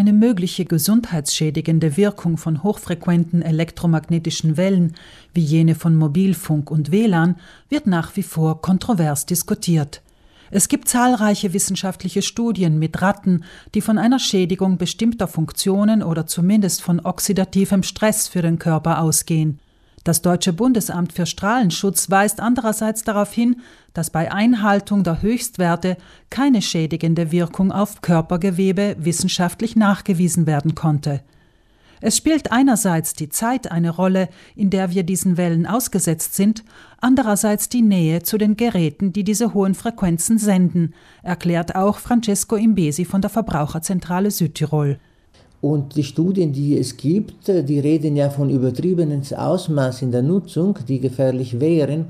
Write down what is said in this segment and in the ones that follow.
Eine mögliche gesundheitsschädigende Wirkung von hochfrequenten elektromagnetischen Wellen, wie jene von Mobilfunk und WLAN, wird nach wie vor kontrovers diskutiert. Es gibt zahlreiche wissenschaftliche Studien mit Ratten, die von einer Schädigung bestimmter Funktionen oder zumindest von oxidativem Stress für den Körper ausgehen. Das Deutsche Bundesamt für Strahlenschutz weist andererseits darauf hin, dass bei Einhaltung der Höchstwerte keine schädigende Wirkung auf Körpergewebe wissenschaftlich nachgewiesen werden konnte. Es spielt einerseits die Zeit eine Rolle, in der wir diesen Wellen ausgesetzt sind, andererseits die Nähe zu den Geräten, die diese hohen Frequenzen senden, erklärt auch Francesco Imbesi von der Verbraucherzentrale Südtirol. Und die Studien, die es gibt, die reden ja von übertriebenem Ausmaß in der Nutzung, die gefährlich wären.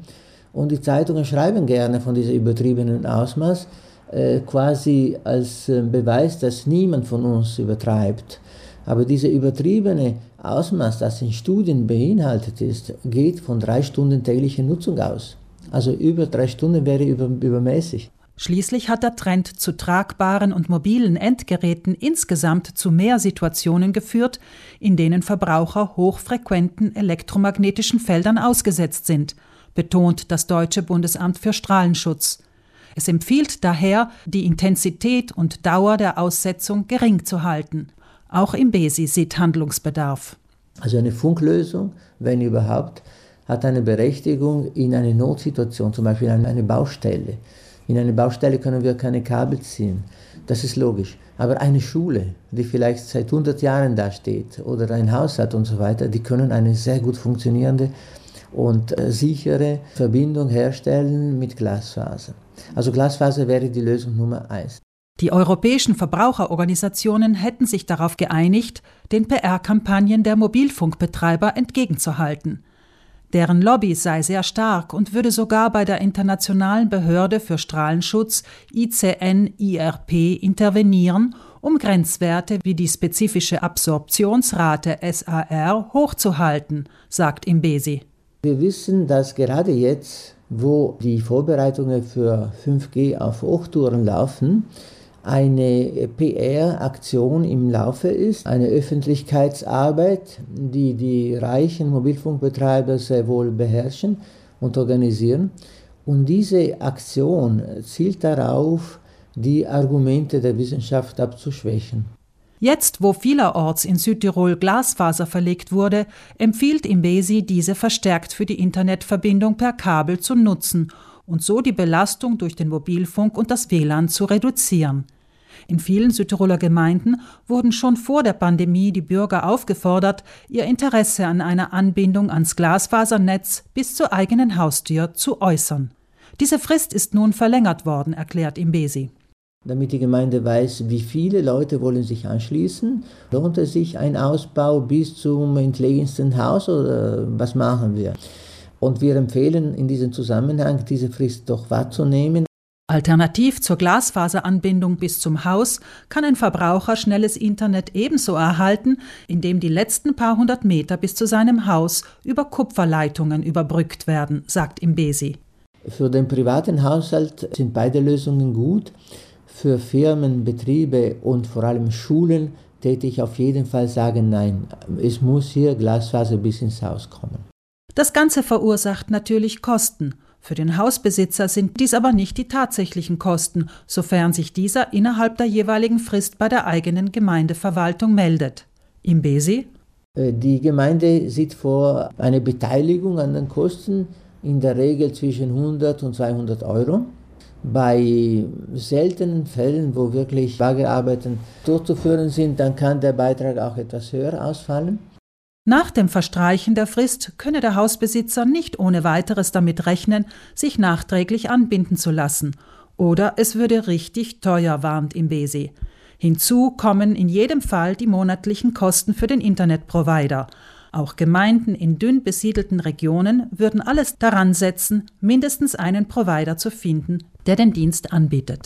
Und die Zeitungen schreiben gerne von diesem übertriebenen Ausmaß, äh, quasi als äh, Beweis, dass niemand von uns übertreibt. Aber dieses übertriebene Ausmaß, das in Studien beinhaltet ist, geht von drei Stunden täglicher Nutzung aus. Also über drei Stunden wäre über, übermäßig. Schließlich hat der Trend zu tragbaren und mobilen Endgeräten insgesamt zu mehr Situationen geführt, in denen Verbraucher hochfrequenten elektromagnetischen Feldern ausgesetzt sind, betont das Deutsche Bundesamt für Strahlenschutz. Es empfiehlt daher, die Intensität und Dauer der Aussetzung gering zu halten. Auch im BESI sieht Handlungsbedarf. Also eine Funklösung, wenn überhaupt, hat eine Berechtigung in einer Notsituation, zum Beispiel an eine Baustelle. In eine Baustelle können wir keine Kabel ziehen. Das ist logisch. Aber eine Schule, die vielleicht seit 100 Jahren da steht, oder ein Haus hat und so weiter, die können eine sehr gut funktionierende und äh, sichere Verbindung herstellen mit Glasfaser. Also Glasfaser wäre die Lösung Nummer eins. Die europäischen Verbraucherorganisationen hätten sich darauf geeinigt, den PR-Kampagnen der Mobilfunkbetreiber entgegenzuhalten. Deren Lobby sei sehr stark und würde sogar bei der Internationalen Behörde für Strahlenschutz ICN-IRP intervenieren, um Grenzwerte wie die spezifische Absorptionsrate SAR hochzuhalten, sagt Imbesi. Wir wissen, dass gerade jetzt, wo die Vorbereitungen für 5G auf Hochtouren laufen, eine PR-Aktion im Laufe ist, eine Öffentlichkeitsarbeit, die die reichen Mobilfunkbetreiber sehr wohl beherrschen und organisieren. Und diese Aktion zielt darauf, die Argumente der Wissenschaft abzuschwächen. Jetzt, wo vielerorts in Südtirol Glasfaser verlegt wurde, empfiehlt Imbesi, diese verstärkt für die Internetverbindung per Kabel zu nutzen und so die Belastung durch den Mobilfunk und das WLAN zu reduzieren. In vielen Südtiroler Gemeinden wurden schon vor der Pandemie die Bürger aufgefordert, ihr Interesse an einer Anbindung ans Glasfasernetz bis zur eigenen Haustür zu äußern. Diese Frist ist nun verlängert worden, erklärt Imbesi. Damit die Gemeinde weiß, wie viele Leute wollen sich anschließen, lohnt es sich ein Ausbau bis zum entlegensten Haus oder was machen wir? Und wir empfehlen in diesem Zusammenhang, diese Frist doch wahrzunehmen. Alternativ zur Glasfaseranbindung bis zum Haus kann ein Verbraucher schnelles Internet ebenso erhalten, indem die letzten paar hundert Meter bis zu seinem Haus über Kupferleitungen überbrückt werden, sagt Imbesi. Für den privaten Haushalt sind beide Lösungen gut. Für Firmen, Betriebe und vor allem Schulen täte ich auf jeden Fall sagen, nein, es muss hier Glasfaser bis ins Haus kommen. Das Ganze verursacht natürlich Kosten. Für den Hausbesitzer sind dies aber nicht die tatsächlichen Kosten, sofern sich dieser innerhalb der jeweiligen Frist bei der eigenen Gemeindeverwaltung meldet. Im Besi? Äh, die Gemeinde sieht vor eine Beteiligung an den Kosten in der Regel zwischen 100 und 200 Euro. Bei seltenen Fällen, wo wirklich Baggerarbeiten durchzuführen sind, dann kann der Beitrag auch etwas höher ausfallen. Nach dem Verstreichen der Frist könne der Hausbesitzer nicht ohne weiteres damit rechnen, sich nachträglich anbinden zu lassen, oder es würde richtig teuer, warnt Imbesi. Hinzu kommen in jedem Fall die monatlichen Kosten für den Internetprovider. Auch Gemeinden in dünn besiedelten Regionen würden alles daran setzen, mindestens einen Provider zu finden, der den Dienst anbietet.